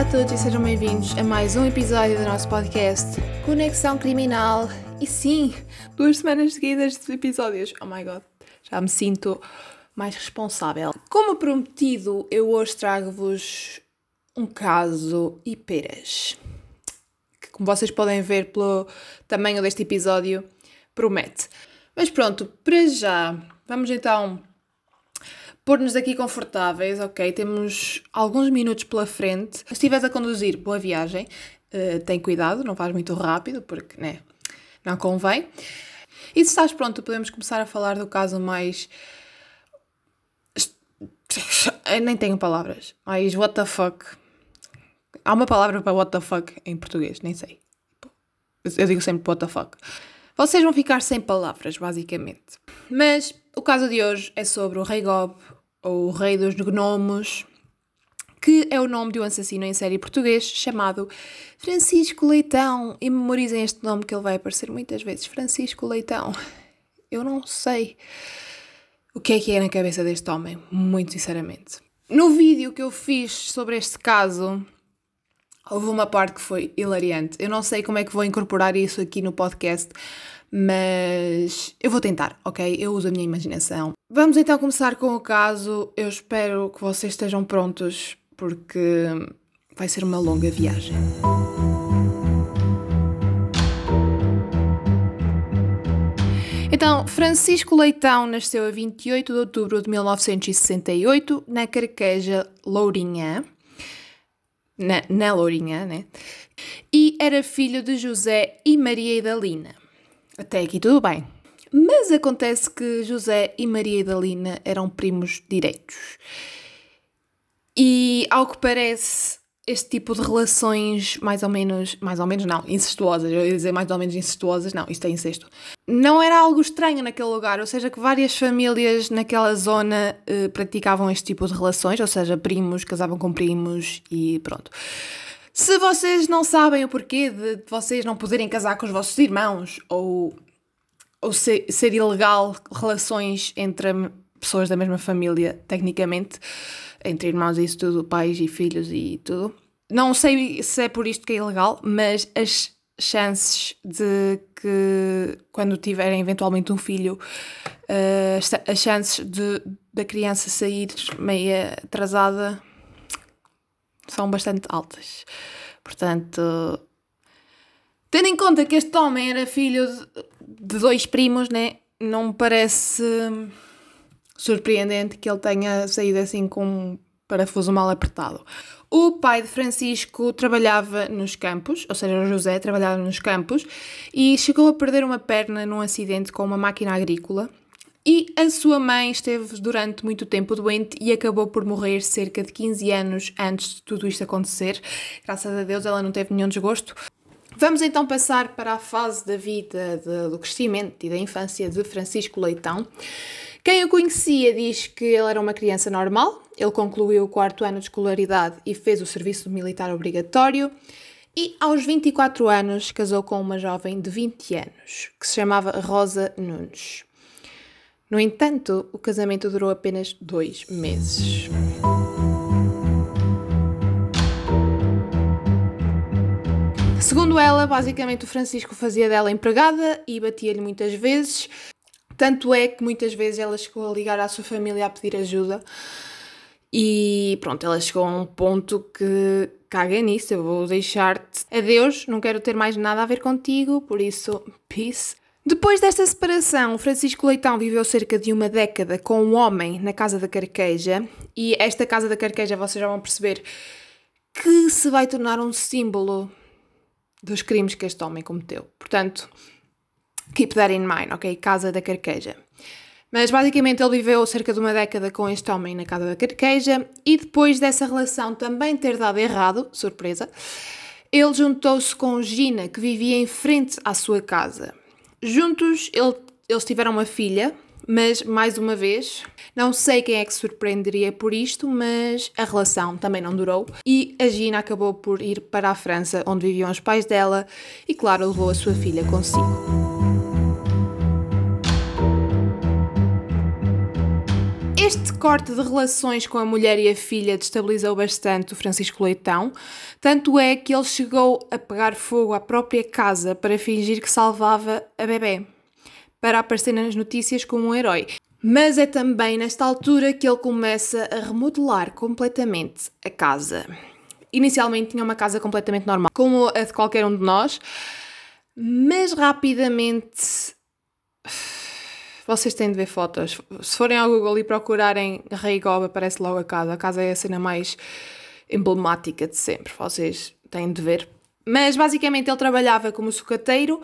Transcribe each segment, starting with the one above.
Olá a todos e sejam bem-vindos a mais um episódio do nosso podcast Conexão Criminal. E sim, duas semanas seguidas de episódios. Oh my god, já me sinto mais responsável. Como prometido, eu hoje trago-vos um caso e peras. Que, como vocês podem ver pelo tamanho deste episódio, promete. Mas pronto, para já, vamos então pôr-nos aqui confortáveis, ok? Temos alguns minutos pela frente. Se estiveres a conduzir, boa viagem. Uh, tem cuidado, não vais muito rápido, porque, né, não convém. E se estás pronto, podemos começar a falar do caso mais. Eu nem tenho palavras. Mais what the fuck. Há uma palavra para what the fuck em português, nem sei. Eu digo sempre what the fuck. Vocês vão ficar sem palavras, basicamente. Mas o caso de hoje é sobre o Rei Gob, ou o Rei dos Gnomos, que é o nome de um assassino em série português chamado Francisco Leitão. E memorizem este nome que ele vai aparecer muitas vezes: Francisco Leitão. Eu não sei o que é que é na cabeça deste homem, muito sinceramente. No vídeo que eu fiz sobre este caso, houve uma parte que foi hilariante. Eu não sei como é que vou incorporar isso aqui no podcast, mas eu vou tentar, ok? Eu uso a minha imaginação. Vamos então começar com o caso. Eu espero que vocês estejam prontos, porque vai ser uma longa viagem. Então, Francisco Leitão nasceu a 28 de outubro de 1968 na Carqueja Lourinhã, na, na né? E era filho de José e Maria Idalina. Até aqui tudo bem. Mas acontece que José e Maria Idalina eram primos direitos. E, ao que parece, este tipo de relações mais ou menos, mais ou menos não, incestuosas, eu ia dizer mais ou menos incestuosas, não, isto é incesto. Não era algo estranho naquele lugar, ou seja, que várias famílias naquela zona eh, praticavam este tipo de relações, ou seja, primos casavam com primos e pronto. Se vocês não sabem o porquê de vocês não poderem casar com os vossos irmãos ou, ou ser, ser ilegal relações entre pessoas da mesma família, tecnicamente, entre irmãos e isso tudo, pais e filhos e tudo. Não sei se é por isto que é ilegal, mas as chances de que quando tiverem eventualmente um filho, uh, as chances de da criança sair meia atrasada são bastante altas. Portanto, tendo em conta que este homem era filho de dois primos, né, não me parece surpreendente que ele tenha saído assim com um parafuso mal apertado. O pai de Francisco trabalhava nos campos, ou seja, José trabalhava nos campos e chegou a perder uma perna num acidente com uma máquina agrícola e a sua mãe esteve durante muito tempo doente e acabou por morrer cerca de 15 anos antes de tudo isto acontecer. Graças a Deus ela não teve nenhum desgosto. Vamos então passar para a fase da vida, de, do crescimento e da infância de Francisco Leitão. Quem o conhecia diz que ele era uma criança normal, ele concluiu o quarto ano de escolaridade e fez o serviço militar obrigatório. E aos 24 anos casou com uma jovem de 20 anos, que se chamava Rosa Nunes. No entanto, o casamento durou apenas dois meses. Segundo ela, basicamente o Francisco fazia dela empregada e batia-lhe muitas vezes. Tanto é que muitas vezes ela chegou a ligar à sua família a pedir ajuda. E pronto, ela chegou a um ponto que caga nisso, eu vou deixar-te. Adeus, não quero ter mais nada a ver contigo, por isso, peace. Depois desta separação, Francisco Leitão viveu cerca de uma década com um homem na Casa da Carqueja, e esta Casa da Carqueja vocês já vão perceber que se vai tornar um símbolo dos crimes que este homem cometeu. Portanto, keep that in mind, ok? Casa da Carqueja. Mas basicamente ele viveu cerca de uma década com este homem na Casa da Carqueja e depois dessa relação também ter dado errado, surpresa, ele juntou-se com Gina, que vivia em frente à sua casa. Juntos ele, eles tiveram uma filha, mas mais uma vez, não sei quem é que se surpreenderia por isto, mas a relação também não durou e a Gina acabou por ir para a França, onde viviam os pais dela, e claro, levou a sua filha consigo. Este corte de relações com a mulher e a filha destabilizou bastante o Francisco Leitão, tanto é que ele chegou a pegar fogo à própria casa para fingir que salvava a bebê, para aparecer nas notícias como um herói. Mas é também nesta altura que ele começa a remodelar completamente a casa. Inicialmente tinha uma casa completamente normal, como a de qualquer um de nós, mas rapidamente vocês têm de ver fotos. Se forem ao Google e procurarem Rei Gob, aparece logo a casa. A casa é a cena mais emblemática de sempre. Vocês têm de ver. Mas basicamente ele trabalhava como sucateiro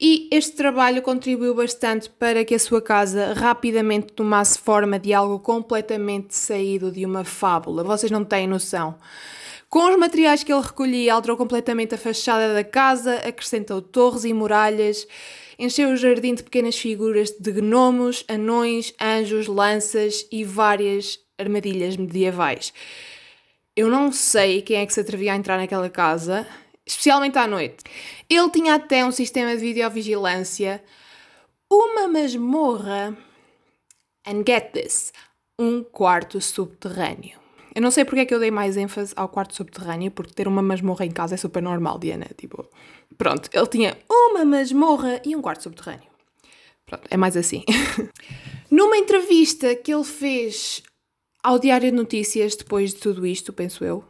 e este trabalho contribuiu bastante para que a sua casa rapidamente tomasse forma de algo completamente saído de uma fábula. Vocês não têm noção. Com os materiais que ele recolhia, alterou completamente a fachada da casa, acrescentou torres e muralhas encheu o jardim de pequenas figuras de gnomos, anões, anjos, lanças e várias armadilhas medievais. Eu não sei quem é que se atrevia a entrar naquela casa, especialmente à noite. Ele tinha até um sistema de videovigilância, uma masmorra, and get this, um quarto subterrâneo. Eu não sei porque é que eu dei mais ênfase ao quarto subterrâneo, porque ter uma masmorra em casa é super normal, Diana. Tipo, pronto, ele tinha uma masmorra e um quarto subterrâneo. Pronto, é mais assim. Numa entrevista que ele fez ao Diário de Notícias, depois de tudo isto, penso eu,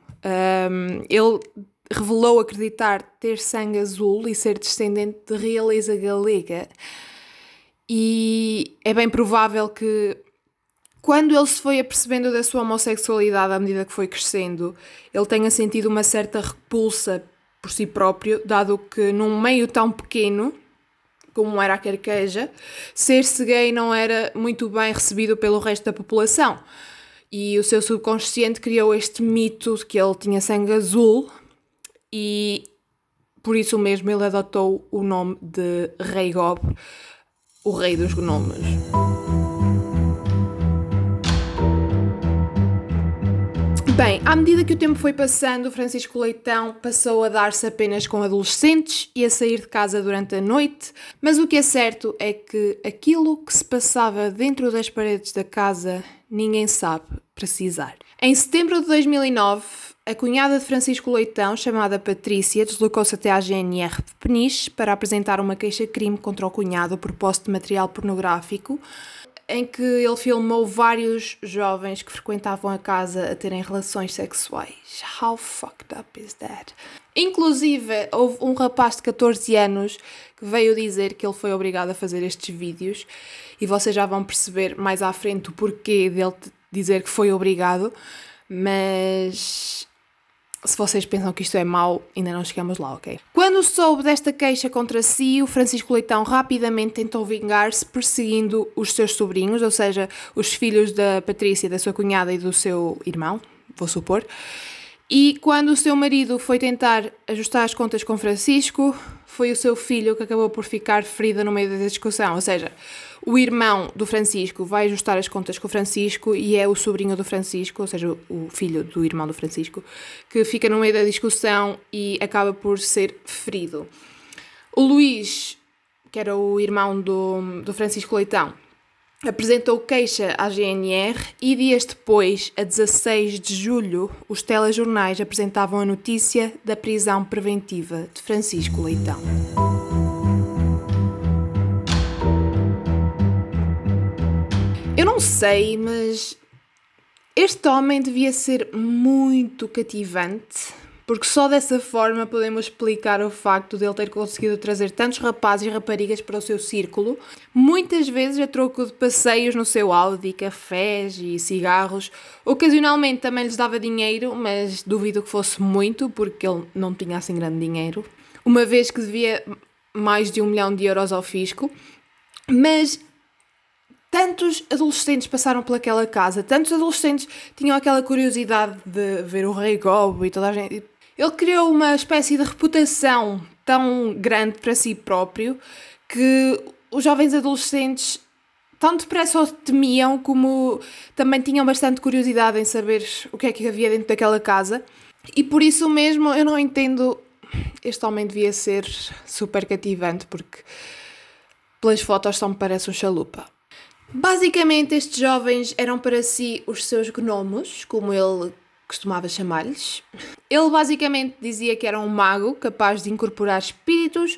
um, ele revelou acreditar ter sangue azul e ser descendente de realeza galega. E é bem provável que quando ele se foi apercebendo da sua homossexualidade à medida que foi crescendo, ele tenha sentido uma certa repulsa por si próprio, dado que num meio tão pequeno como era a Carqueja, ser-se gay não era muito bem recebido pelo resto da população. E o seu subconsciente criou este mito de que ele tinha sangue azul e por isso mesmo ele adotou o nome de Rei Gob, o rei dos gnomos. Bem, à medida que o tempo foi passando, Francisco Leitão passou a dar-se apenas com adolescentes e a sair de casa durante a noite, mas o que é certo é que aquilo que se passava dentro das paredes da casa ninguém sabe precisar. Em setembro de 2009, a cunhada de Francisco Leitão, chamada Patrícia, deslocou-se até à GNR de Peniche para apresentar uma queixa-crime contra o cunhado por posse de material pornográfico em que ele filmou vários jovens que frequentavam a casa a terem relações sexuais. How fucked up is that? Inclusive, houve um rapaz de 14 anos que veio dizer que ele foi obrigado a fazer estes vídeos e vocês já vão perceber mais à frente o porquê dele dizer que foi obrigado, mas se vocês pensam que isto é mau, ainda não chegamos lá, ok? Quando soube desta queixa contra si, o Francisco Leitão rapidamente tentou vingar-se perseguindo os seus sobrinhos, ou seja, os filhos da Patrícia, da sua cunhada e do seu irmão, vou supor. E quando o seu marido foi tentar ajustar as contas com Francisco, foi o seu filho que acabou por ficar ferido no meio da discussão. Ou seja, o irmão do Francisco vai ajustar as contas com o Francisco e é o sobrinho do Francisco, ou seja, o filho do irmão do Francisco, que fica no meio da discussão e acaba por ser ferido. O Luís, que era o irmão do, do Francisco Leitão, apresentou queixa à GNR e dias depois, a 16 de julho, os telejornais apresentavam a notícia da prisão preventiva de Francisco Leitão. Eu não sei, mas este homem devia ser muito cativante porque só dessa forma podemos explicar o facto de ele ter conseguido trazer tantos rapazes e raparigas para o seu círculo, muitas vezes a troco de passeios no seu Audi, cafés e cigarros. Ocasionalmente também lhes dava dinheiro, mas duvido que fosse muito, porque ele não tinha assim grande dinheiro, uma vez que devia mais de um milhão de euros ao fisco. Mas tantos adolescentes passaram pelaquela casa, tantos adolescentes tinham aquela curiosidade de ver o Rei Gobo e toda a gente. Ele criou uma espécie de reputação tão grande para si próprio que os jovens adolescentes tão depressa o temiam como também tinham bastante curiosidade em saber o que é que havia dentro daquela casa. E por isso mesmo eu não entendo. Este homem devia ser super cativante porque pelas fotos só me parece um chalupa. Basicamente, estes jovens eram para si os seus gnomos, como ele costumava chamar-lhes. Ele basicamente dizia que era um mago capaz de incorporar espíritos,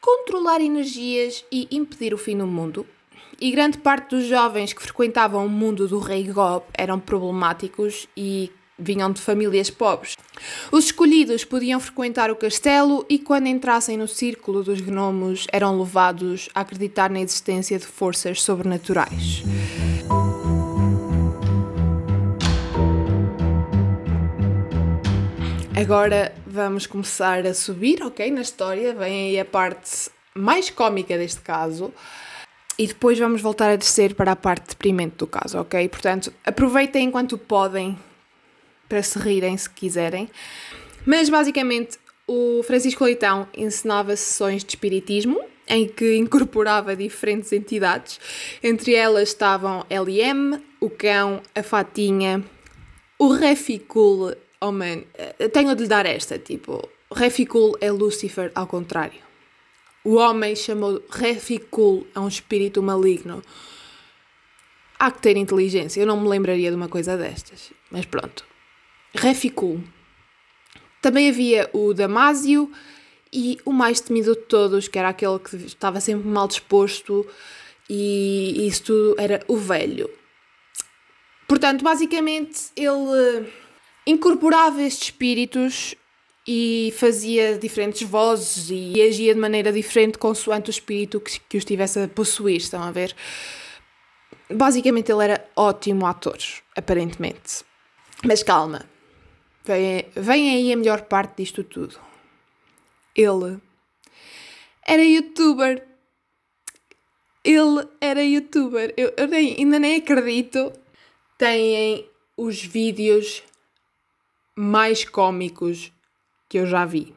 controlar energias e impedir o fim do mundo. E grande parte dos jovens que frequentavam o mundo do rei Gob eram problemáticos e vinham de famílias pobres. Os escolhidos podiam frequentar o castelo e, quando entrassem no círculo dos gnomos, eram levados a acreditar na existência de forças sobrenaturais. Agora vamos começar a subir, ok? Na história, vem aí a parte mais cómica deste caso. E depois vamos voltar a descer para a parte deprimente do caso, ok? Portanto, aproveitem enquanto podem para se rirem se quiserem. Mas basicamente o Francisco Leitão ensinava sessões de espiritismo em que incorporava diferentes entidades. Entre elas estavam LM, o cão, a fatinha, o Reficul. Oh man, tenho de lhe dar esta, tipo, Reficul é Lucifer ao contrário. O homem chamou Reficul a um espírito maligno. Há que ter inteligência, eu não me lembraria de uma coisa destas, mas pronto. Reficul. Também havia o Damásio e o mais temido de todos, que era aquele que estava sempre mal disposto e isso tudo era o velho. Portanto, basicamente, ele incorporava estes espíritos e fazia diferentes vozes e agia de maneira diferente consoante o espírito que, que o estivesse a possuir, estão a ver? Basicamente, ele era ótimo ator, aparentemente. Mas calma, Vem, vem aí a melhor parte disto tudo. Ele era youtuber. Ele era youtuber. Eu, eu nem, ainda nem acredito. Têm os vídeos mais cómicos que eu já vi.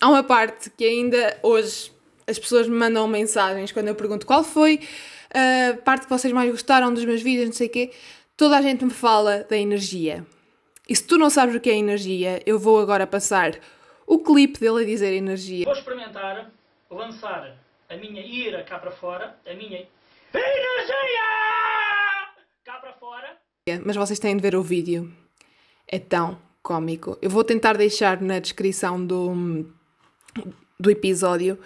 Há uma parte que ainda hoje as pessoas me mandam mensagens quando eu pergunto qual foi a parte que vocês mais gostaram dos meus vídeos, não sei o quê. Toda a gente me fala da energia. E se tu não sabes o que é energia, eu vou agora passar o clipe dele a dizer energia. Vou experimentar lançar a minha ira cá para fora, a minha energia cá para fora. Mas vocês têm de ver o vídeo. É tão cómico. Eu vou tentar deixar na descrição do, do episódio,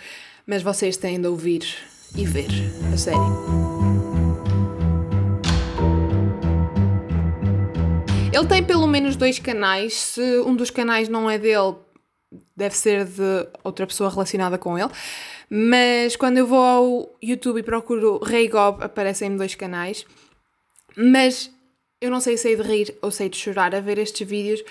mas vocês têm de ouvir e ver, a sério. Ele tem pelo menos dois canais. Se um dos canais não é dele, deve ser de outra pessoa relacionada com ele. Mas quando eu vou ao YouTube e procuro Rei Gob, aparecem-me dois canais. Mas eu não sei se sei de rir ou sei de chorar a ver estes vídeos,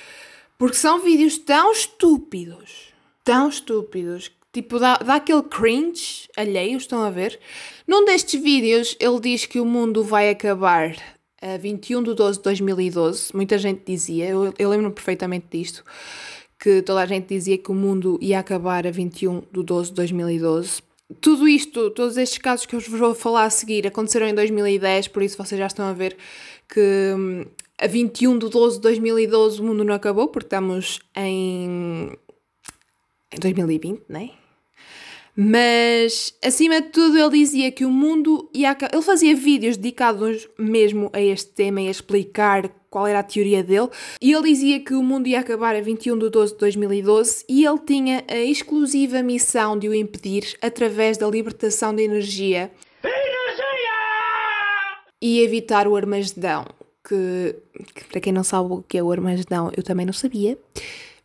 porque são vídeos tão estúpidos, tão estúpidos, tipo, dá, dá aquele cringe alheio, estão a ver? Num destes vídeos ele diz que o mundo vai acabar a 21 de 12 de 2012, muita gente dizia, eu, eu lembro-me perfeitamente disto, que toda a gente dizia que o mundo ia acabar a 21 de 12 de 2012. Tudo isto, todos estes casos que eu vos vou falar a seguir aconteceram em 2010, por isso vocês já estão a ver que hum, a 21 de 12 de 2012 o mundo não acabou, porque estamos em, em 2020, não é? Mas, acima de tudo, ele dizia que o mundo ia. Ele fazia vídeos dedicados mesmo a este tema e a explicar qual era a teoria dele. E ele dizia que o mundo ia acabar a 21 de 12 de 2012 e ele tinha a exclusiva missão de o impedir através da libertação de energia. Energia! E evitar o Armagedão. Que, que, para quem não sabe o que é o Armagedão, eu também não sabia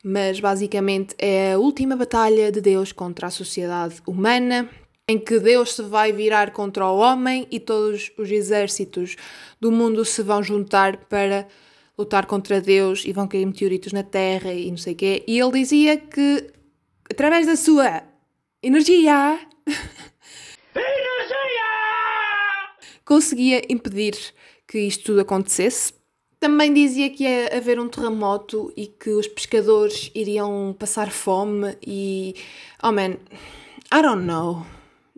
mas basicamente é a última batalha de Deus contra a sociedade humana, em que Deus se vai virar contra o homem e todos os exércitos do mundo se vão juntar para lutar contra Deus e vão cair meteoritos na Terra e não sei o quê. E ele dizia que através da sua energia, energia! conseguia impedir que isto tudo acontecesse também dizia que ia haver um terremoto e que os pescadores iriam passar fome e. Oh man, I don't know.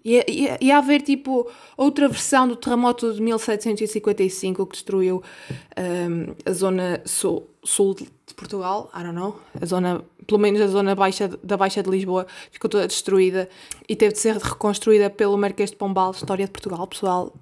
Ia, ia, ia haver tipo outra versão do terremoto de 1755 que destruiu um, a zona sul, sul de Portugal, I don't know, a zona, pelo menos a zona baixa da Baixa de Lisboa ficou toda destruída e teve de ser reconstruída pelo Marquês de Pombal, História de Portugal, pessoal.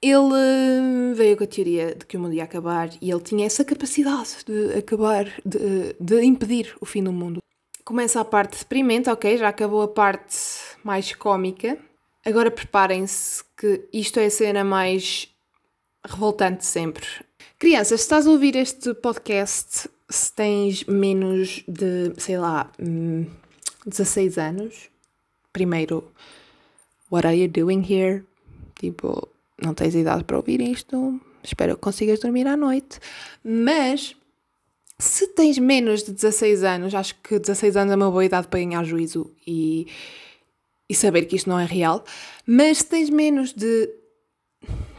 Ele veio com a teoria de que o mundo ia acabar e ele tinha essa capacidade de acabar, de, de impedir o fim do mundo. Começa a parte deprimente, ok, já acabou a parte mais cómica. Agora preparem-se que isto é a cena mais revoltante sempre. Crianças, se estás a ouvir este podcast, se tens menos de, sei lá, 16 hum, anos, primeiro, what are you doing here? Tipo, não tens idade para ouvir isto, espero que consigas dormir à noite. Mas se tens menos de 16 anos, acho que 16 anos é uma boa idade para ganhar juízo e, e saber que isto não é real. Mas se tens menos de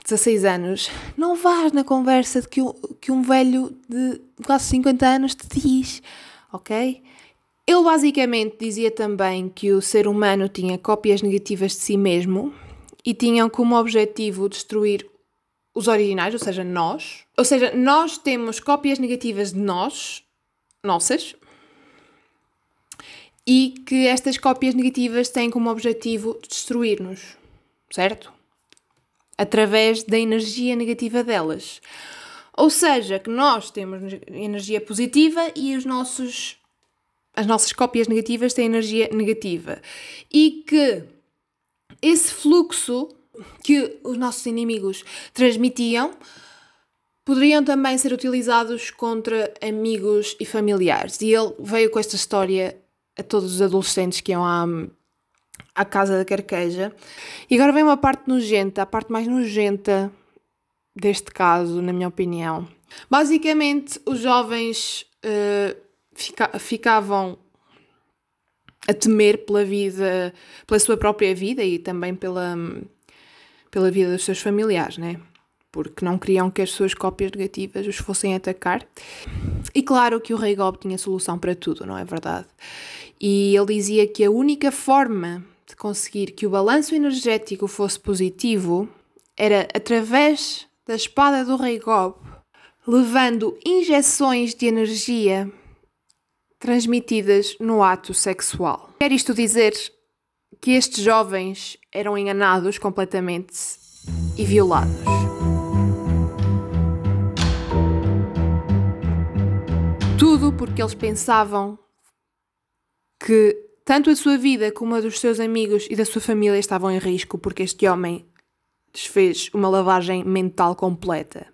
16 anos, não vás na conversa de que, um, que um velho de quase 50 anos te diz, ok? Ele basicamente dizia também que o ser humano tinha cópias negativas de si mesmo e tinham como objetivo destruir os originais, ou seja, nós. Ou seja, nós temos cópias negativas de nós, nossas, e que estas cópias negativas têm como objetivo destruir-nos, certo? Através da energia negativa delas. Ou seja, que nós temos energia positiva e os nossos, as nossas cópias negativas têm energia negativa. E que esse fluxo que os nossos inimigos transmitiam poderiam também ser utilizados contra amigos e familiares. E ele veio com esta história a todos os adolescentes que iam à, à casa da carqueja. E agora vem uma parte nojenta, a parte mais nojenta deste caso, na minha opinião. Basicamente, os jovens uh, fica, ficavam a temer pela vida, pela sua própria vida e também pela, pela vida dos seus familiares, né? Porque não queriam que as suas cópias negativas os fossem atacar. E claro que o Rei Gob tinha solução para tudo, não é verdade? E ele dizia que a única forma de conseguir que o balanço energético fosse positivo era através da espada do Rei Gob, levando injeções de energia transmitidas no ato sexual. Quer isto dizer que estes jovens eram enganados completamente e violados. Tudo porque eles pensavam que tanto a sua vida como a dos seus amigos e da sua família estavam em risco porque este homem desfez uma lavagem mental completa.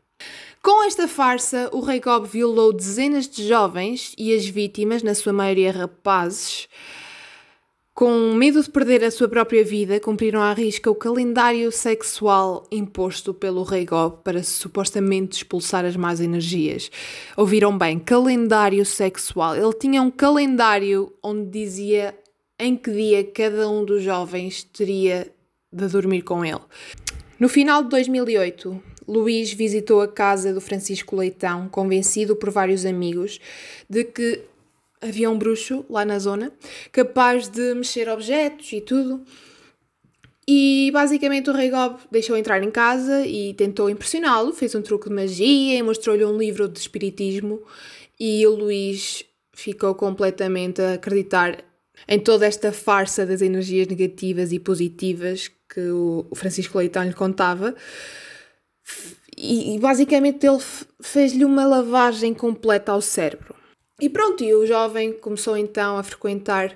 Com esta farsa, o Rei Cobb violou dezenas de jovens e as vítimas, na sua maioria rapazes, com medo de perder a sua própria vida, cumpriram à risca o calendário sexual imposto pelo Rei Gob para supostamente expulsar as más energias. Ouviram bem, calendário sexual. Ele tinha um calendário onde dizia em que dia cada um dos jovens teria de dormir com ele. No final de 2008, Luís visitou a casa do Francisco Leitão, convencido por vários amigos de que havia um bruxo lá na zona capaz de mexer objetos e tudo. E basicamente o Rei Gob deixou entrar em casa e tentou impressioná-lo, fez um truque de magia e mostrou-lhe um livro de espiritismo e o Luís ficou completamente a acreditar em toda esta farsa das energias negativas e positivas que o Francisco Leitão lhe contava. E, e basicamente ele fez-lhe uma lavagem completa ao cérebro. E pronto, e o jovem começou então a frequentar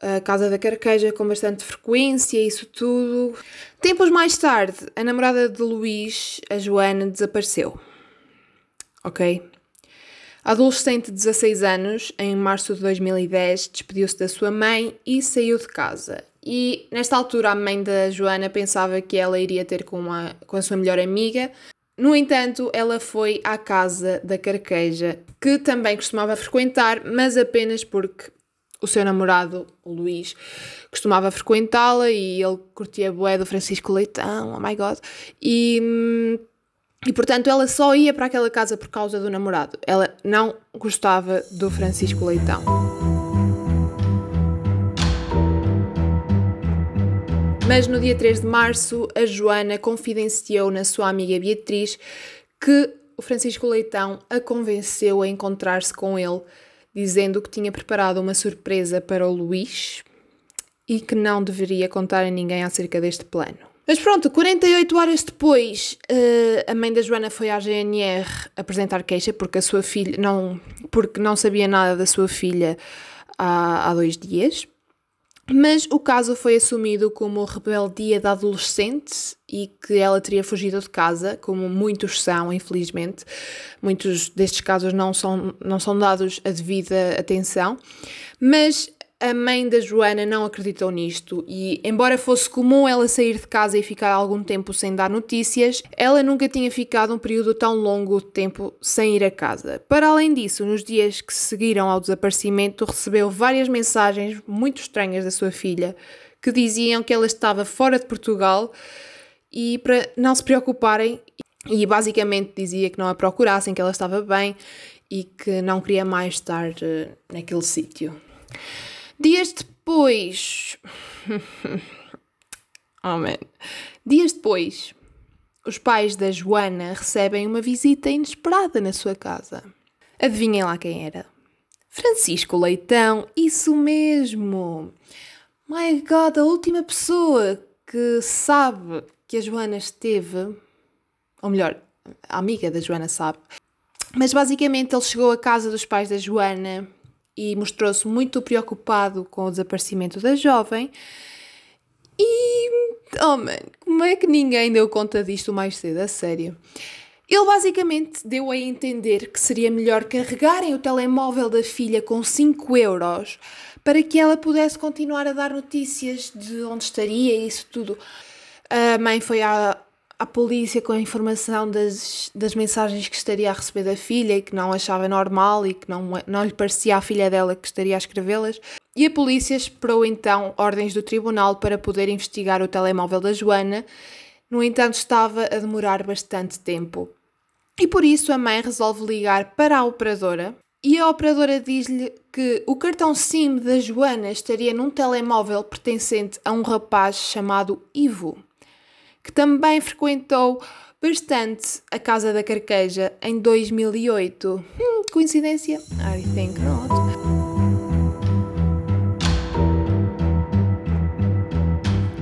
a casa da carqueja com bastante frequência, isso tudo. Tempos mais tarde, a namorada de Luís, a Joana, desapareceu. Ok? A adolescente de 16 anos, em março de 2010, despediu-se da sua mãe e saiu de casa. E nesta altura, a mãe da Joana pensava que ela iria ter com, uma, com a sua melhor amiga, no entanto, ela foi à casa da carqueja, que também costumava frequentar, mas apenas porque o seu namorado, o Luís, costumava frequentá-la e ele curtia bué do Francisco Leitão, oh my god, e, e portanto ela só ia para aquela casa por causa do namorado. Ela não gostava do Francisco Leitão. Mas no dia 3 de março, a Joana confidenciou na sua amiga Beatriz que o Francisco Leitão a convenceu a encontrar-se com ele, dizendo que tinha preparado uma surpresa para o Luís e que não deveria contar a ninguém acerca deste plano. Mas pronto, 48 horas depois, uh, a mãe da Joana foi à GNR apresentar queixa porque a sua filha não, porque não sabia nada da sua filha há, há dois dias. Mas o caso foi assumido como rebeldia da adolescente e que ela teria fugido de casa, como muitos são, infelizmente. Muitos destes casos não são, não são dados a devida atenção. Mas a mãe da Joana não acreditou nisto e, embora fosse comum ela sair de casa e ficar algum tempo sem dar notícias, ela nunca tinha ficado um período tão longo de tempo sem ir a casa. Para além disso, nos dias que seguiram ao desaparecimento, recebeu várias mensagens muito estranhas da sua filha que diziam que ela estava fora de Portugal e para não se preocuparem e basicamente dizia que não a procurassem, que ela estava bem e que não queria mais estar uh, naquele sítio. Dias depois. oh man. Dias depois, os pais da Joana recebem uma visita inesperada na sua casa. Adivinhem lá quem era? Francisco Leitão, isso mesmo! My God, a última pessoa que sabe que a Joana esteve, ou melhor, a amiga da Joana sabe, mas basicamente ele chegou à casa dos pais da Joana e mostrou-se muito preocupado com o desaparecimento da jovem. E, oh man, como é que ninguém deu conta disto mais cedo? A sério. Ele basicamente deu a entender que seria melhor carregarem o telemóvel da filha com 5 euros para que ela pudesse continuar a dar notícias de onde estaria e isso tudo. A mãe foi à, à polícia com a informação das, das mensagens que estaria a receber da filha e que não achava normal e que não, não lhe parecia a filha dela que estaria a escrevê-las. E a polícia esperou então ordens do tribunal para poder investigar o telemóvel da Joana. No entanto, estava a demorar bastante tempo. E por isso a mãe resolve ligar para a operadora e a operadora diz-lhe que o cartão SIM da Joana estaria num telemóvel pertencente a um rapaz chamado Ivo que também frequentou bastante a Casa da Carqueja em 2008. Hum, coincidência? I think not.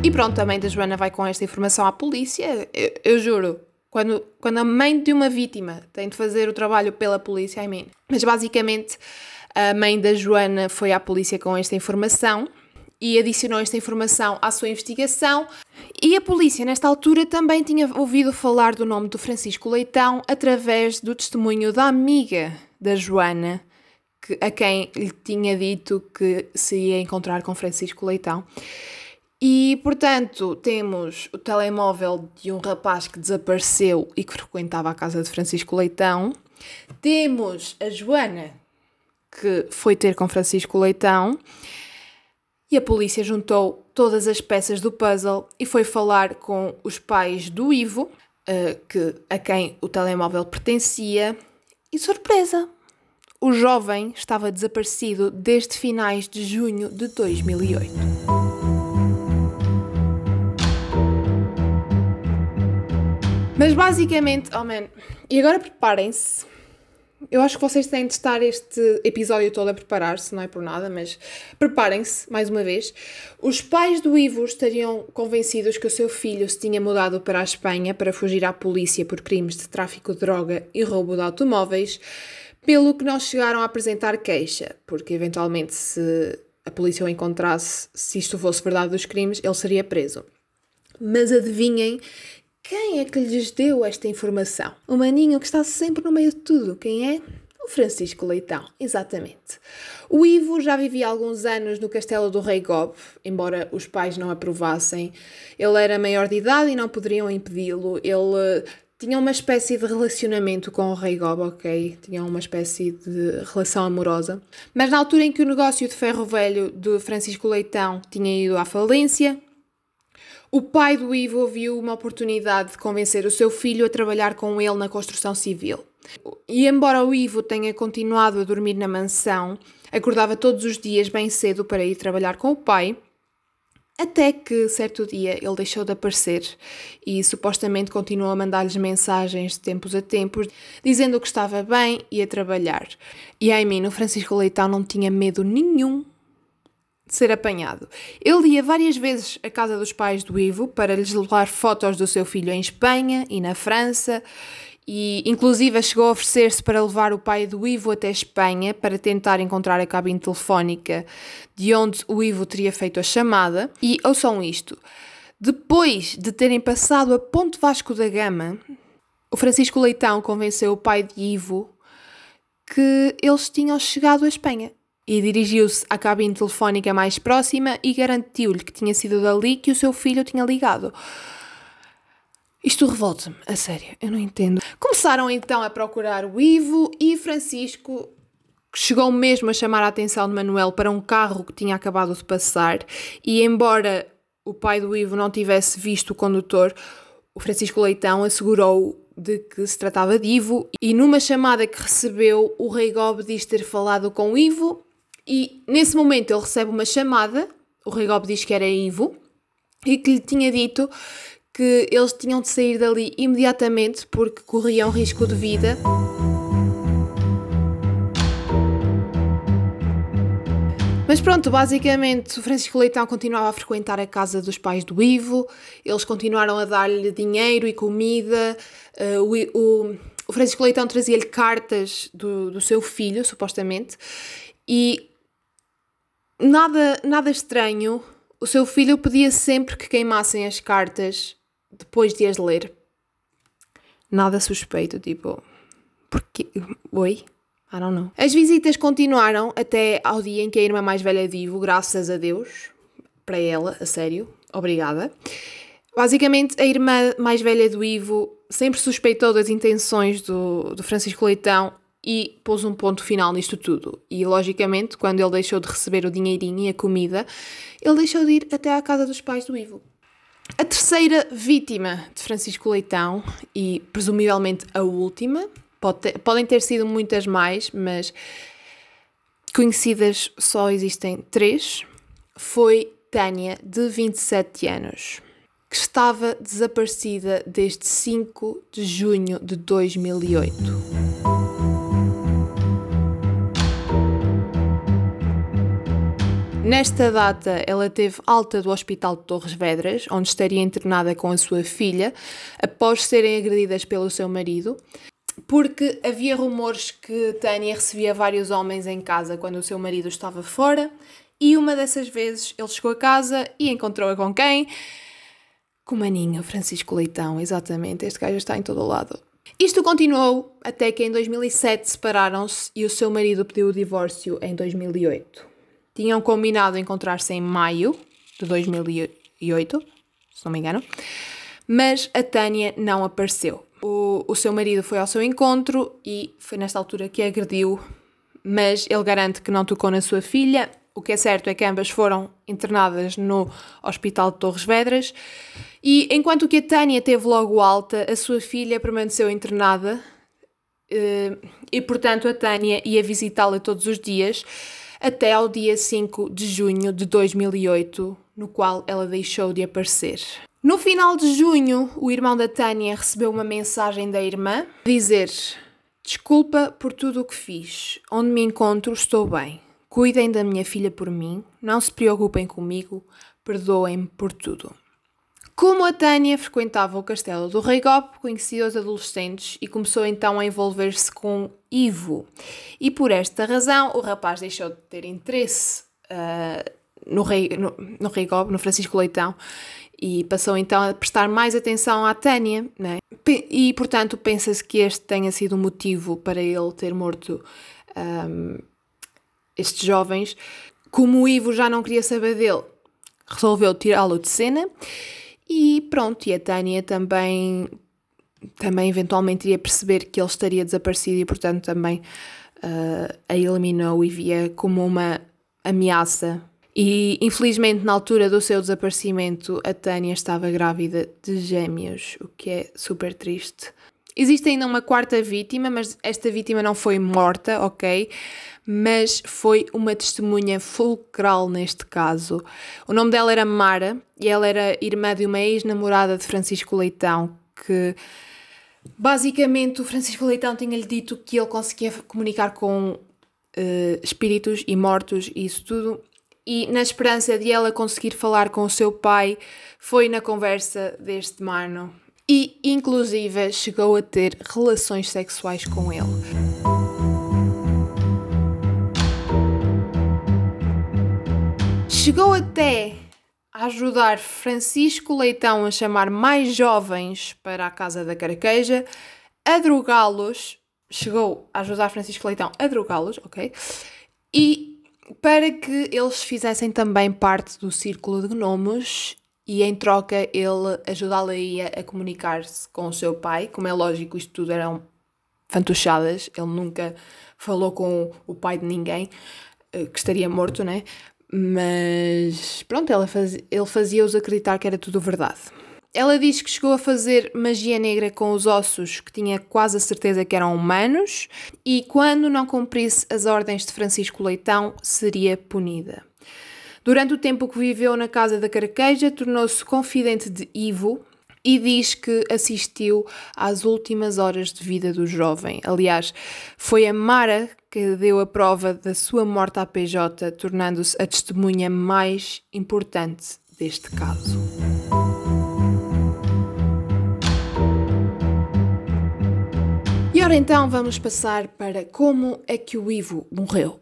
E pronto, a mãe da Joana vai com esta informação à polícia. Eu, eu, juro, quando, quando a mãe de uma vítima tem de fazer o trabalho pela polícia, I mean. Mas basicamente, a mãe da Joana foi à polícia com esta informação e adicionou esta informação à sua investigação. E a polícia, nesta altura, também tinha ouvido falar do nome do Francisco Leitão através do testemunho da amiga da Joana, que, a quem lhe tinha dito que se ia encontrar com Francisco Leitão. E, portanto, temos o telemóvel de um rapaz que desapareceu e que frequentava a casa de Francisco Leitão. Temos a Joana, que foi ter com Francisco Leitão e a polícia juntou todas as peças do puzzle e foi falar com os pais do Ivo, uh, que, a quem o telemóvel pertencia, e surpresa! O jovem estava desaparecido desde finais de junho de 2008. Mas basicamente, oh man, e agora preparem-se eu acho que vocês têm de estar este episódio todo a preparar-se, não é por nada, mas preparem-se, mais uma vez. Os pais do Ivo estariam convencidos que o seu filho se tinha mudado para a Espanha para fugir à polícia por crimes de tráfico de droga e roubo de automóveis, pelo que não chegaram a apresentar queixa, porque eventualmente se a polícia o encontrasse, se isto fosse verdade dos crimes, ele seria preso. Mas adivinhem quem é que lhes deu esta informação? O maninho que está sempre no meio de tudo. Quem é? O Francisco Leitão, exatamente. O Ivo já vivia alguns anos no castelo do Rei Gob, embora os pais não aprovassem. Ele era maior de idade e não poderiam impedi-lo. Ele eh, tinha uma espécie de relacionamento com o Rei Gob, ok? Tinha uma espécie de relação amorosa. Mas na altura em que o negócio de ferro velho de Francisco Leitão tinha ido à falência, o pai do Ivo viu uma oportunidade de convencer o seu filho a trabalhar com ele na construção civil. E embora o Ivo tenha continuado a dormir na mansão, acordava todos os dias bem cedo para ir trabalhar com o pai, até que certo dia ele deixou de aparecer e supostamente continuou a mandar-lhes mensagens de tempos a tempos, dizendo que estava bem e a trabalhar. E a mim, o Francisco Leitão não tinha medo nenhum de ser apanhado. Ele ia várias vezes à casa dos pais do Ivo para lhes levar fotos do seu filho em Espanha e na França e inclusive chegou a oferecer-se para levar o pai do Ivo até Espanha para tentar encontrar a cabine telefónica de onde o Ivo teria feito a chamada. E ouçam isto: depois de terem passado a Ponte Vasco da Gama, o Francisco Leitão convenceu o pai de Ivo que eles tinham chegado à Espanha e dirigiu-se à cabine telefónica mais próxima e garantiu-lhe que tinha sido dali que o seu filho tinha ligado. Isto revolta-me, a sério, eu não entendo. Começaram então a procurar o Ivo e Francisco chegou mesmo a chamar a atenção de Manuel para um carro que tinha acabado de passar e embora o pai do Ivo não tivesse visto o condutor, o Francisco Leitão assegurou de que se tratava de Ivo e numa chamada que recebeu, o Rei Gob diz ter falado com Ivo e nesse momento ele recebe uma chamada, o Rei Gob diz que era Ivo e que lhe tinha dito que eles tinham de sair dali imediatamente porque corriam risco de vida. Mas pronto, basicamente o Francisco Leitão continuava a frequentar a casa dos pais do Ivo, eles continuaram a dar-lhe dinheiro e comida, uh, o, o, o, Francisco Leitão trazia-lhe cartas do, do seu filho, supostamente, e nada, nada estranho, o seu filho pedia sempre que queimassem as cartas depois de as ler. Nada suspeito, tipo, porque. Oi? I don't know. As visitas continuaram até ao dia em que a irmã mais velha de Ivo, graças a Deus, para ela, a sério, obrigada. Basicamente, a irmã mais velha do Ivo sempre suspeitou das intenções do, do Francisco Leitão e pôs um ponto final nisto tudo. E, logicamente, quando ele deixou de receber o dinheirinho e a comida, ele deixou de ir até à casa dos pais do Ivo. A terceira vítima de Francisco Leitão, e presumivelmente a última, Pode ter, podem ter sido muitas mais, mas conhecidas só existem três. Foi Tânia, de 27 anos, que estava desaparecida desde 5 de junho de 2008. Nesta data, ela teve alta do Hospital de Torres Vedras, onde estaria internada com a sua filha, após serem agredidas pelo seu marido porque havia rumores que Tânia recebia vários homens em casa quando o seu marido estava fora, e uma dessas vezes ele chegou a casa e encontrou-a com quem? Com o maninho, Francisco Leitão, exatamente, este gajo está em todo o lado. Isto continuou até que em 2007 separaram-se e o seu marido pediu o divórcio em 2008. Tinham combinado encontrar-se em maio de 2008, se não me engano, mas a Tânia não apareceu. O, o seu marido foi ao seu encontro e foi nesta altura que a agrediu, mas ele garante que não tocou na sua filha. O que é certo é que ambas foram internadas no Hospital de Torres Vedras e enquanto que a Tânia teve logo alta, a sua filha permaneceu internada eh, e, portanto, a Tânia ia visitá-la todos os dias até ao dia 5 de junho de 2008, no qual ela deixou de aparecer. No final de junho, o irmão da Tânia recebeu uma mensagem da irmã dizer: Desculpa por tudo o que fiz. Onde me encontro, estou bem. Cuidem da minha filha por mim, não se preocupem comigo, perdoem-me por tudo. Como a Tânia frequentava o castelo do Rei Gop, conhecia os adolescentes e começou então a envolver-se com Ivo. E por esta razão, o rapaz deixou de ter interesse uh, no, rei, no, no Rei Gop, no Francisco Leitão, e passou então a prestar mais atenção à Tânia, né? e portanto pensa-se que este tenha sido o motivo para ele ter morto um, estes jovens. Como o Ivo já não queria saber dele, resolveu tirá-lo de cena e pronto, e a Tânia também, também eventualmente iria perceber que ele estaria desaparecido e portanto também uh, a eliminou e via como uma ameaça e infelizmente, na altura do seu desaparecimento, a Tânia estava grávida de gêmeos, o que é super triste. Existe ainda uma quarta vítima, mas esta vítima não foi morta, ok? Mas foi uma testemunha fulcral neste caso. O nome dela era Mara e ela era irmã de uma ex-namorada de Francisco Leitão, que basicamente o Francisco Leitão tinha-lhe dito que ele conseguia comunicar com uh, espíritos e mortos e isso tudo e, na esperança de ela conseguir falar com o seu pai, foi na conversa deste mano e, inclusive, chegou a ter relações sexuais com ele. Chegou até a ajudar Francisco Leitão a chamar mais jovens para a casa da Caraqueja, a drogá-los. Chegou a ajudar Francisco Leitão a drogá-los, ok? E para que eles fizessem também parte do círculo de gnomos e em troca ele ajudá-la a comunicar-se com o seu pai. Como é lógico, isto tudo eram fantochadas, ele nunca falou com o pai de ninguém, eh, que estaria morto, né? Mas pronto, faz, ele fazia-os acreditar que era tudo verdade. Ela diz que chegou a fazer magia negra com os ossos, que tinha quase a certeza que eram humanos, e quando não cumprisse as ordens de Francisco Leitão, seria punida. Durante o tempo que viveu na casa da Carqueja, tornou-se confidente de Ivo e diz que assistiu às últimas horas de vida do jovem. Aliás, foi a Mara que deu a prova da sua morte à PJ, tornando-se a testemunha mais importante deste caso. E ora então vamos passar para como é que o Ivo morreu,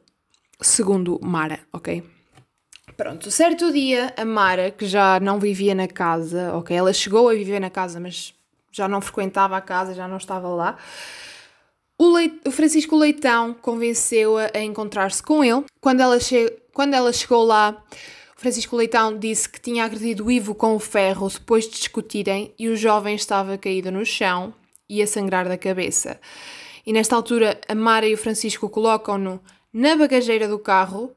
segundo Mara, ok? Pronto, certo dia a Mara, que já não vivia na casa, ok, ela chegou a viver na casa, mas já não frequentava a casa, já não estava lá, o, Leit o Francisco Leitão convenceu-a a, encontrar-se com ele. Quando ela, Quando ela chegou lá, o Francisco Leitão disse que tinha agredido Ivo com o ferro depois de discutirem e o jovem estava caído no chão e a sangrar da cabeça. E nesta altura, a Mara e o Francisco colocam-no na bagageira do carro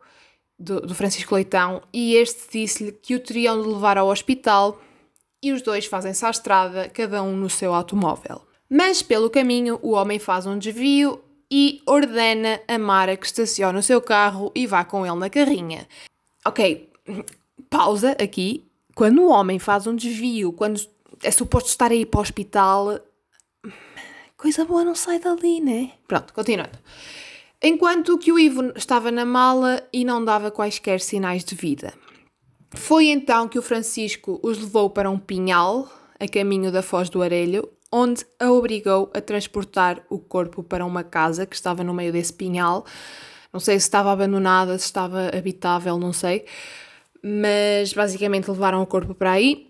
do, do Francisco Leitão e este disse-lhe que o teriam de levar ao hospital e os dois fazem-se à estrada, cada um no seu automóvel. Mas pelo caminho, o homem faz um desvio e ordena a Mara que estacione o seu carro e vá com ele na carrinha. Ok, pausa aqui. Quando o homem faz um desvio, quando é suposto estar aí para o hospital, coisa boa não sai dali, né? Pronto, continuando. Enquanto que o Ivo estava na mala e não dava quaisquer sinais de vida. Foi então que o Francisco os levou para um pinhal, a caminho da Foz do Arelho, onde a obrigou a transportar o corpo para uma casa que estava no meio desse pinhal. Não sei se estava abandonada, se estava habitável, não sei. Mas basicamente levaram o corpo para aí.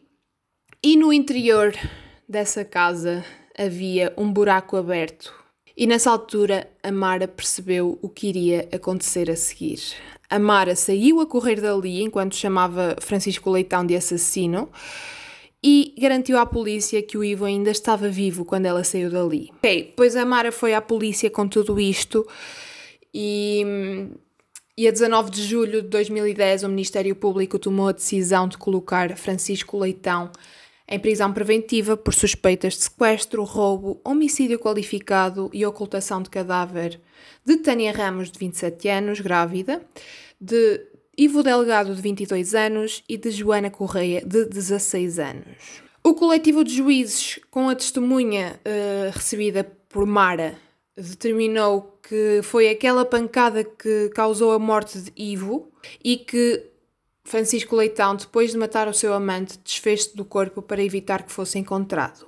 E no interior dessa casa havia um buraco aberto. E nessa altura a Mara percebeu o que iria acontecer a seguir. A Mara saiu a correr dali enquanto chamava Francisco Leitão de assassino e garantiu à polícia que o Ivo ainda estava vivo quando ela saiu dali. Ok, pois a Mara foi à polícia com tudo isto e, e a 19 de julho de 2010 o Ministério Público tomou a decisão de colocar Francisco Leitão em prisão preventiva por suspeitas de sequestro, roubo, homicídio qualificado e ocultação de cadáver de Tânia Ramos, de 27 anos, grávida, de Ivo Delgado, de 22 anos, e de Joana Correia, de 16 anos. O coletivo de juízes, com a testemunha uh, recebida por Mara, determinou que foi aquela pancada que causou a morte de Ivo e que Francisco Leitão, depois de matar o seu amante, desfez-se do corpo para evitar que fosse encontrado.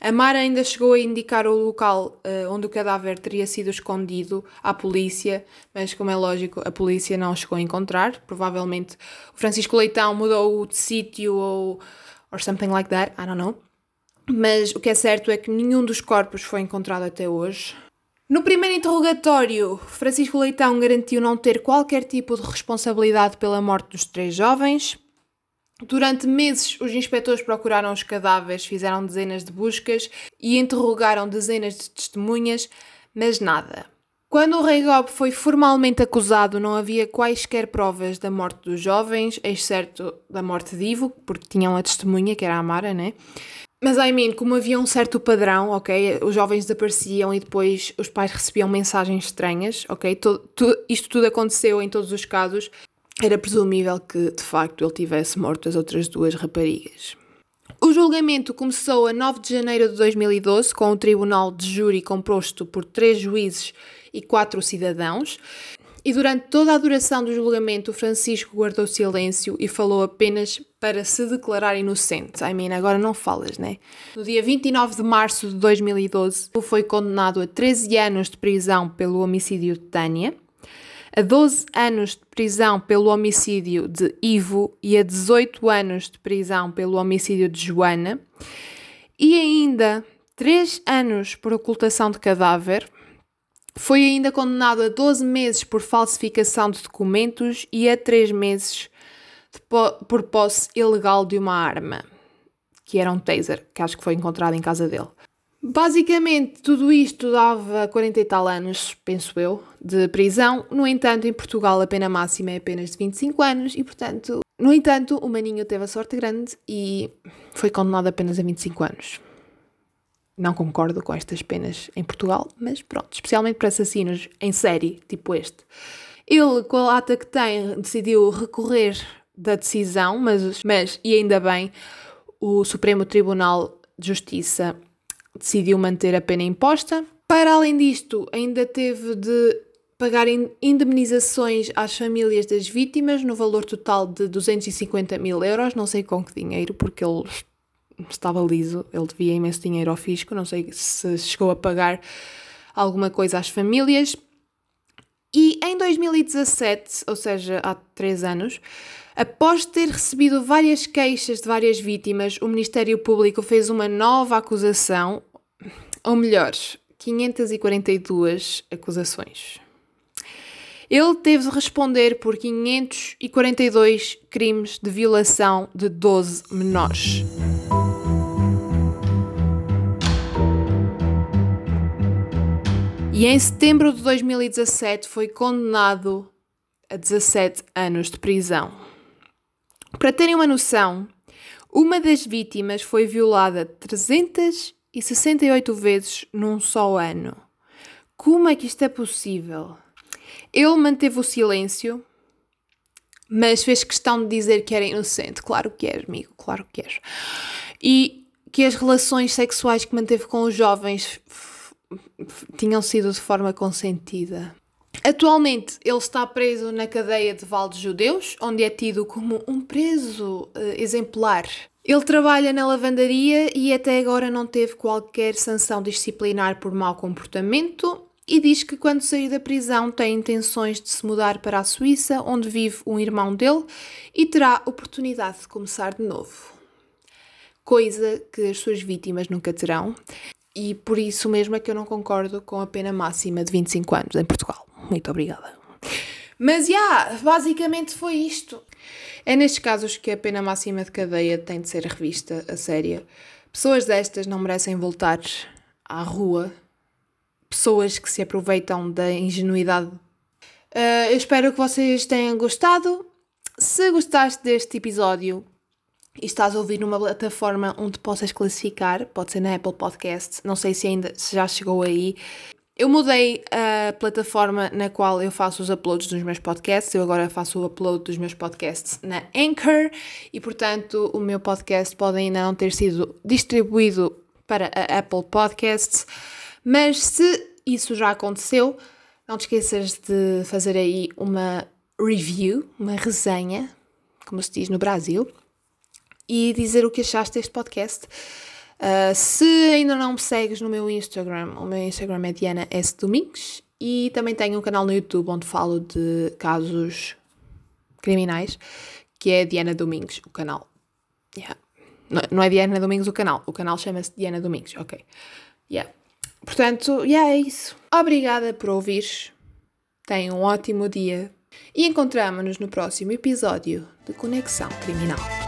A Mara ainda chegou a indicar o local uh, onde o cadáver teria sido escondido à polícia, mas, como é lógico, a polícia não chegou a encontrar. Provavelmente o Francisco Leitão mudou de sítio ou or something like that, I don't know. Mas o que é certo é que nenhum dos corpos foi encontrado até hoje. No primeiro interrogatório, Francisco Leitão garantiu não ter qualquer tipo de responsabilidade pela morte dos três jovens. Durante meses, os inspectores procuraram os cadáveres, fizeram dezenas de buscas e interrogaram dezenas de testemunhas, mas nada. Quando o rei Gob foi formalmente acusado, não havia quaisquer provas da morte dos jovens, exceto da morte de Ivo, porque tinham a testemunha, que era a Mara, né? Mas, I mean, como havia um certo padrão, ok? Os jovens desapareciam e depois os pais recebiam mensagens estranhas, ok? isto tudo aconteceu em todos os casos era presumível que, de facto, ele tivesse morto as outras duas raparigas. O julgamento começou a 9 de janeiro de 2012, com o tribunal de júri composto por três juízes e quatro cidadãos. E durante toda a duração do julgamento, Francisco guardou silêncio e falou apenas para se declarar inocente. I mean, agora não falas, né? No dia 29 de março de 2012, foi condenado a 13 anos de prisão pelo homicídio de Tânia, a 12 anos de prisão pelo homicídio de Ivo e a 18 anos de prisão pelo homicídio de Joana, e ainda 3 anos por ocultação de cadáver, foi ainda condenado a 12 meses por falsificação de documentos e a 3 meses po por posse ilegal de uma arma, que era um taser, que acho que foi encontrado em casa dele. Basicamente, tudo isto dava 40 e tal anos, penso eu, de prisão. No entanto, em Portugal a pena máxima é apenas de 25 anos e, portanto, no entanto, o Maninho teve a sorte grande e foi condenado apenas a 25 anos. Não concordo com estas penas em Portugal, mas pronto, especialmente para assassinos em série, tipo este. Ele, com a ata que tem, decidiu recorrer da decisão, mas, mas e ainda bem, o Supremo Tribunal de Justiça decidiu manter a pena imposta. Para além disto, ainda teve de pagar indemnizações às famílias das vítimas no valor total de 250 mil euros, não sei com que dinheiro, porque ele estava liso, ele devia imenso dinheiro ao fisco, não sei se chegou a pagar alguma coisa às famílias. E em 2017, ou seja, há três anos, após ter recebido várias queixas de várias vítimas, o Ministério Público fez uma nova acusação, ou melhor, 542 acusações. Ele teve de responder por 542 crimes de violação de 12 menores. E em setembro de 2017 foi condenado a 17 anos de prisão. Para terem uma noção, uma das vítimas foi violada 368 vezes num só ano. Como é que isto é possível? Ele manteve o silêncio, mas fez questão de dizer que era inocente. Claro que é, amigo, claro que é. E que as relações sexuais que manteve com os jovens tinham sido de forma consentida. Atualmente ele está preso na cadeia de Val de Judeus, onde é tido como um preso uh, exemplar. Ele trabalha na lavandaria e até agora não teve qualquer sanção disciplinar por mau comportamento e diz que quando sair da prisão tem intenções de se mudar para a Suíça, onde vive um irmão dele, e terá oportunidade de começar de novo. Coisa que as suas vítimas nunca terão. E por isso mesmo é que eu não concordo com a pena máxima de 25 anos em Portugal. Muito obrigada. Mas, já, yeah, basicamente foi isto. É nestes casos que a pena máxima de cadeia tem de ser revista a séria. Pessoas destas não merecem voltar à rua. Pessoas que se aproveitam da ingenuidade. Uh, eu espero que vocês tenham gostado. Se gostaste deste episódio, e estás a ouvir numa plataforma onde possas classificar, pode ser na Apple Podcast, não sei se ainda se já chegou aí. Eu mudei a plataforma na qual eu faço os uploads dos meus podcasts. Eu agora faço o upload dos meus podcasts na Anchor e, portanto, o meu podcast pode ainda não ter sido distribuído para a Apple Podcasts. Mas se isso já aconteceu, não te esqueças de fazer aí uma review, uma resenha, como se diz no Brasil e dizer o que achaste deste podcast. Uh, se ainda não me segues no meu Instagram, o meu Instagram é Diana S. Domingos e também tenho um canal no YouTube onde falo de casos criminais, que é Diana Domingos, o canal. Yeah. Não, é Diana Domingos o canal, o canal chama-se Diana Domingos, ok. Yeah. Portanto, yeah, é isso. Obrigada por ouvir. Tenha um ótimo dia e encontramos-nos no próximo episódio de Conexão Criminal.